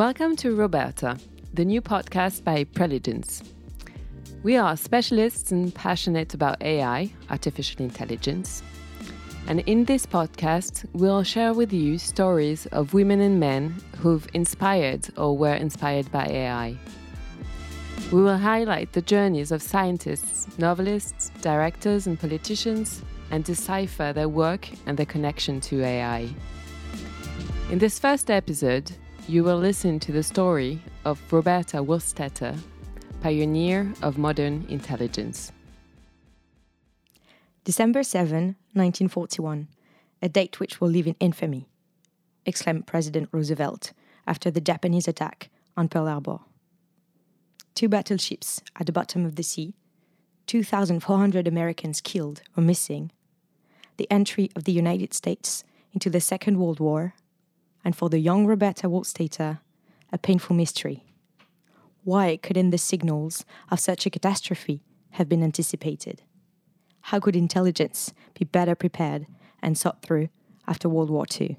Welcome to Roberta, the new podcast by Preligens. We are specialists and passionate about AI, artificial intelligence. And in this podcast, we'll share with you stories of women and men who've inspired or were inspired by AI. We will highlight the journeys of scientists, novelists, directors, and politicians and decipher their work and their connection to AI. In this first episode, you will listen to the story of Roberta Wohlstetter, pioneer of modern intelligence. December 7, 1941, a date which will live in infamy, exclaimed President Roosevelt after the Japanese attack on Pearl Harbor. Two battleships at the bottom of the sea, 2,400 Americans killed or missing, the entry of the United States into the Second World War, and for the young Roberta Wohlstetter, a painful mystery. Why couldn't the signals of such a catastrophe have been anticipated? How could intelligence be better prepared and sought through after World War II?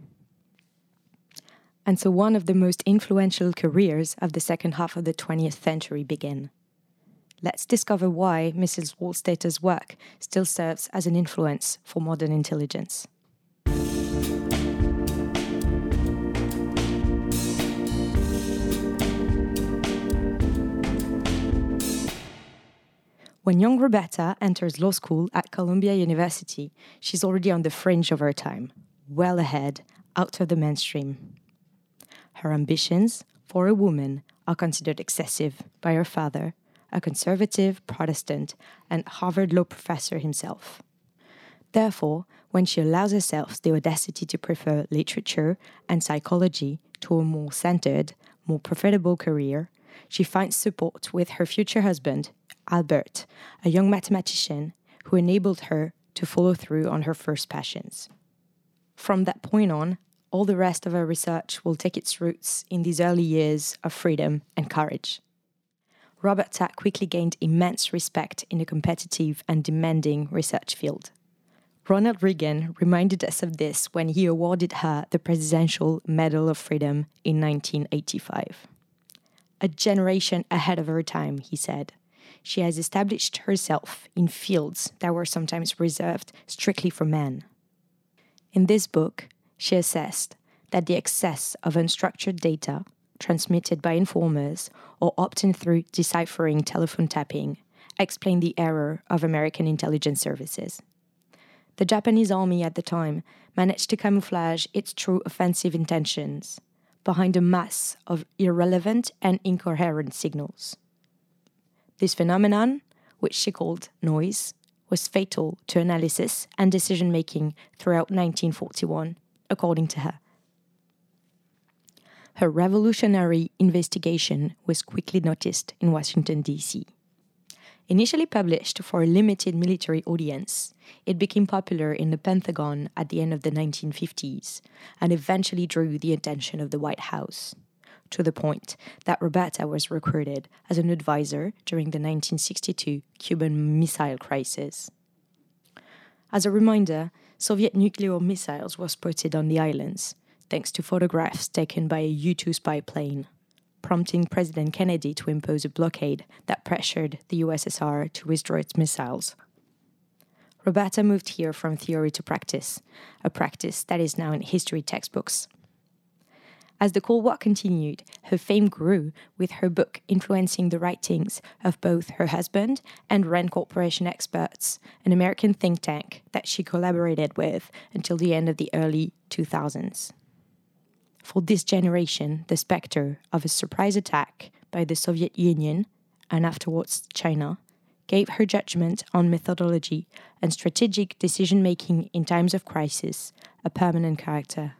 And so one of the most influential careers of the second half of the 20th century began. Let's discover why Mrs. Wohlstetter's work still serves as an influence for modern intelligence. When young Roberta enters law school at Columbia University, she's already on the fringe of her time, well ahead, out of the mainstream. Her ambitions, for a woman, are considered excessive by her father, a conservative Protestant and Harvard law professor himself. Therefore, when she allows herself the audacity to prefer literature and psychology to a more centered, more profitable career, she finds support with her future husband, Albert, a young mathematician who enabled her to follow through on her first passions. From that point on, all the rest of her research will take its roots in these early years of freedom and courage. Roberta quickly gained immense respect in a competitive and demanding research field. Ronald Reagan reminded us of this when he awarded her the Presidential Medal of Freedom in 1985. A generation ahead of her time, he said she has established herself in fields that were sometimes reserved strictly for men. In this book, she assessed that the excess of unstructured data transmitted by informers or obtained through deciphering telephone tapping explained the error of American intelligence services. The Japanese army at the time managed to camouflage its true offensive intentions behind a mass of irrelevant and incoherent signals. This phenomenon, which she called noise, was fatal to analysis and decision making throughout 1941, according to her. Her revolutionary investigation was quickly noticed in Washington, D.C. Initially published for a limited military audience, it became popular in the Pentagon at the end of the 1950s and eventually drew the attention of the White House to the point that Roberta was recruited as an advisor during the 1962 Cuban Missile Crisis. As a reminder, Soviet nuclear missiles were spotted on the islands, thanks to photographs taken by a U 2 spy plane, prompting President Kennedy to impose a blockade that pressured the USSR to withdraw its missiles. Roberta moved here from theory to practice, a practice that is now in history textbooks. As the Cold War continued, her fame grew, with her book influencing the writings of both her husband and Rand Corporation experts, an American think tank that she collaborated with until the end of the early 2000s. For this generation, the specter of a surprise attack by the Soviet Union and afterwards China gave her judgment on methodology and strategic decision making in times of crisis a permanent character.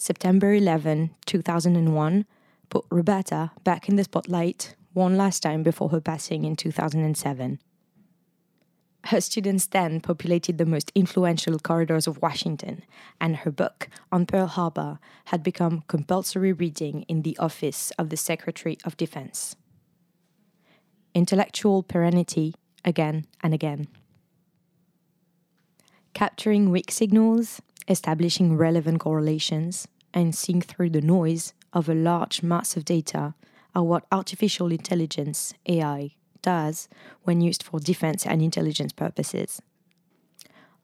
September 11, 2001, put Roberta back in the spotlight one last time before her passing in 2007. Her students then populated the most influential corridors of Washington, and her book on Pearl Harbor had become compulsory reading in the office of the Secretary of Defense. Intellectual perennity again and again. Capturing weak signals, establishing relevant correlations, and seeing through the noise of a large mass of data are what artificial intelligence, AI, does when used for defense and intelligence purposes.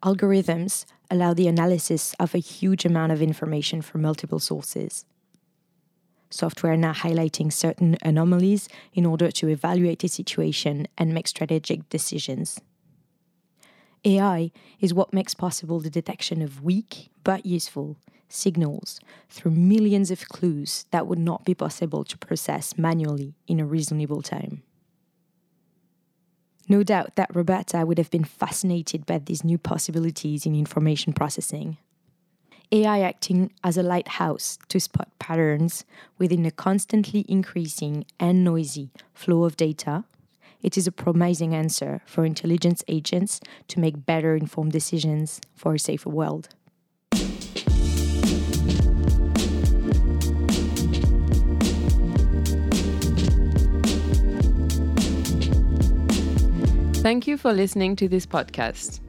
Algorithms allow the analysis of a huge amount of information from multiple sources. Software now highlighting certain anomalies in order to evaluate a situation and make strategic decisions. AI is what makes possible the detection of weak but useful signals through millions of clues that would not be possible to process manually in a reasonable time. No doubt that Roberta would have been fascinated by these new possibilities in information processing. AI acting as a lighthouse to spot patterns within a constantly increasing and noisy flow of data, it is a promising answer for intelligence agents to make better informed decisions for a safer world. Thank you for listening to this podcast.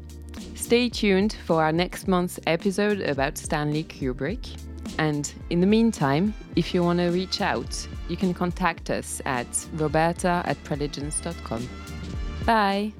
Stay tuned for our next month's episode about Stanley Kubrick. And in the meantime, if you want to reach out, you can contact us at roberta at. Bye!